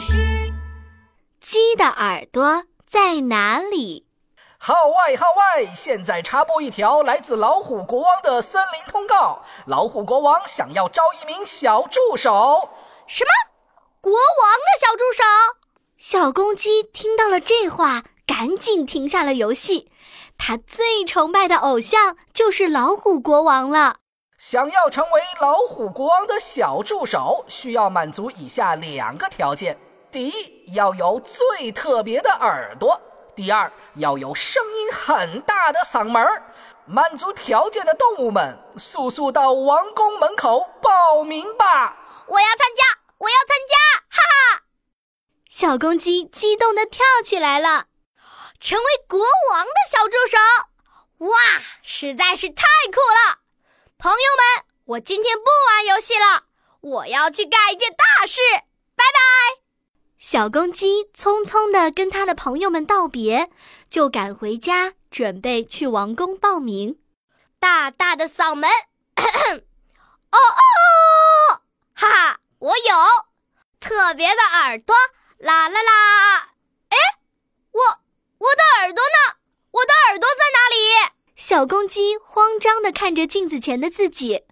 士。鸡的耳朵在哪里？号外号外！现在插播一条来自老虎国王的森林通告：老虎国王想要招一名小助手。什么？国王的小助手？小公鸡听到了这话，赶紧停下了游戏。他最崇拜的偶像就是老虎国王了。想要成为老虎国王的小助手，需要满足以下两个条件：第一，要有最特别的耳朵。第二，要有声音很大的嗓门儿。满足条件的动物们，速速到王宫门口报名吧！我要参加，我要参加！哈哈！小公鸡激动地跳起来了，成为国王的小助手！哇，实在是太酷了！朋友们，我今天不玩游戏了，我要去干一件大事。小公鸡匆匆地跟他的朋友们道别，就赶回家，准备去王宫报名。大大的嗓门，咳 咳哦哦，哈哈，我有特别的耳朵，啦啦啦！哎，我我的耳朵呢？我的耳朵在哪里？小公鸡慌张地看着镜子前的自己，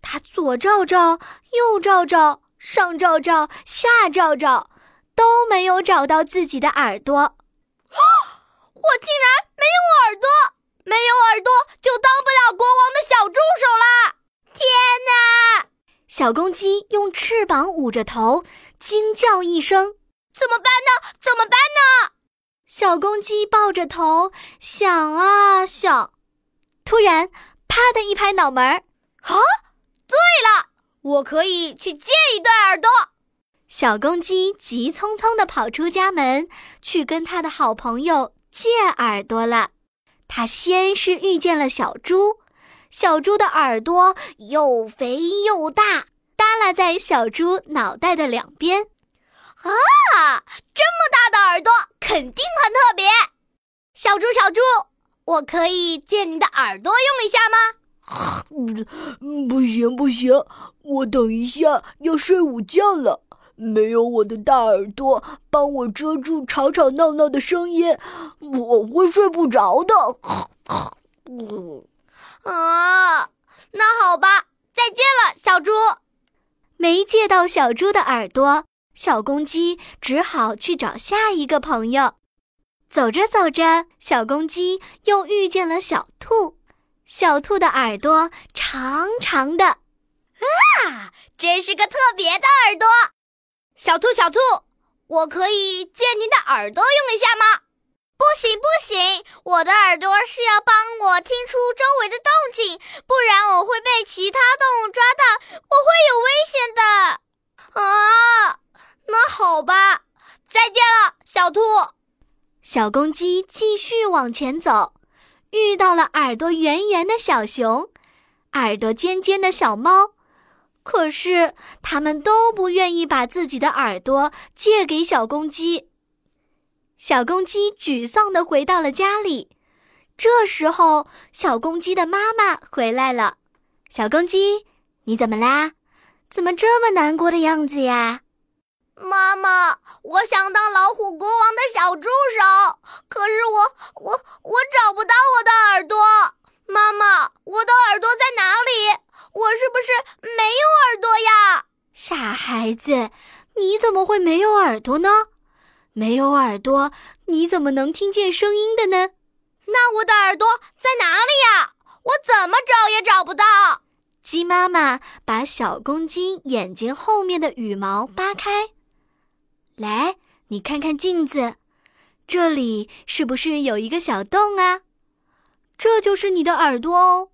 它左照照，右照照，上照照，下照照。都没有找到自己的耳朵，啊！我竟然没有耳朵，没有耳朵就当不了国王的小助手啦！天哪！小公鸡用翅膀捂着头，惊叫一声：“怎么办呢？怎么办呢？”小公鸡抱着头想啊想，突然啪的一拍脑门儿，啊！对了，我可以去借一对耳朵。小公鸡急匆匆地跑出家门，去跟他的好朋友借耳朵了。他先是遇见了小猪，小猪的耳朵又肥又大，耷拉在小猪脑袋的两边。啊，这么大的耳朵，肯定很特别。小猪，小猪，我可以借你的耳朵用一下吗？嗯，不行不行，我等一下要睡午觉了。没有我的大耳朵帮我遮住吵吵闹闹的声音，我会睡不着的。啊，那好吧，再见了，小猪。没借到小猪的耳朵，小公鸡只好去找下一个朋友。走着走着，小公鸡又遇见了小兔。小兔的耳朵长长的，啊，真是个特别的耳朵。小兔，小兔，我可以借您的耳朵用一下吗？不行，不行，我的耳朵是要帮我听出周围的动静，不然我会被其他动物抓到，我会有危险的。啊，那好吧，再见了，小兔。小公鸡继续往前走，遇到了耳朵圆圆的小熊，耳朵尖尖的小猫。可是，他们都不愿意把自己的耳朵借给小公鸡。小公鸡沮丧地回到了家里。这时候，小公鸡的妈妈回来了。小公鸡，你怎么啦？怎么这么难过的样子呀？妈妈，我想当老虎国王的小助手，可是我我我找不到我的耳朵。妈妈，我的耳朵在哪？我是不是没有耳朵呀？傻孩子，你怎么会没有耳朵呢？没有耳朵，你怎么能听见声音的呢？那我的耳朵在哪里呀？我怎么找也找不到。鸡妈妈把小公鸡眼睛后面的羽毛扒开，来，你看看镜子，这里是不是有一个小洞啊？这就是你的耳朵哦。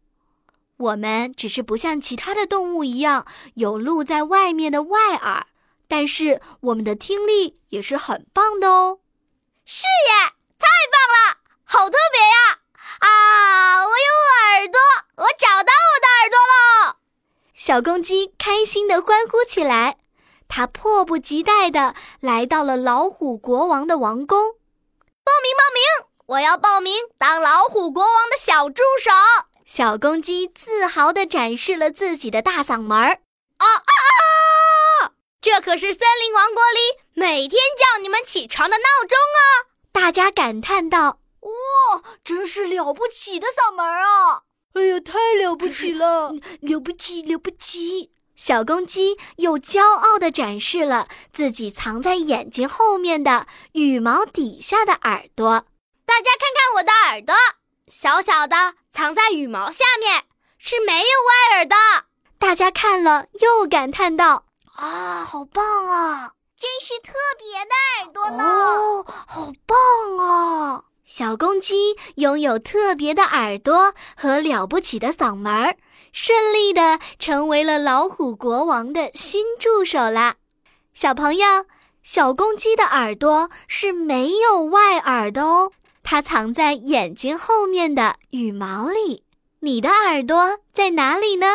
我们只是不像其他的动物一样有露在外面的外耳，但是我们的听力也是很棒的哦。是耶，太棒了，好特别呀！啊，我有耳朵，我找到我的耳朵了！小公鸡开心地欢呼起来，它迫不及待地来到了老虎国王的王宫。报名，报名！我要报名当老虎国王的小助手。小公鸡自豪地展示了自己的大嗓门儿。啊啊啊！这可是森林王国里每天叫你们起床的闹钟啊！大家感叹道：“哇，真是了不起的嗓门啊！哎呀，太了不起了，了不起，了不起！”小公鸡又骄傲地展示了自己藏在眼睛后面的羽毛底下的耳朵。大家看看我的耳朵，小小的，藏在羽毛下面，是没有外耳的。大家看了又感叹道：“啊，好棒啊！真是特别的耳朵呢！哦，好棒啊！小公鸡拥有特别的耳朵和了不起的嗓门儿。”顺利的成为了老虎国王的新助手啦，小朋友，小公鸡的耳朵是没有外耳的哦，它藏在眼睛后面的羽毛里。你的耳朵在哪里呢？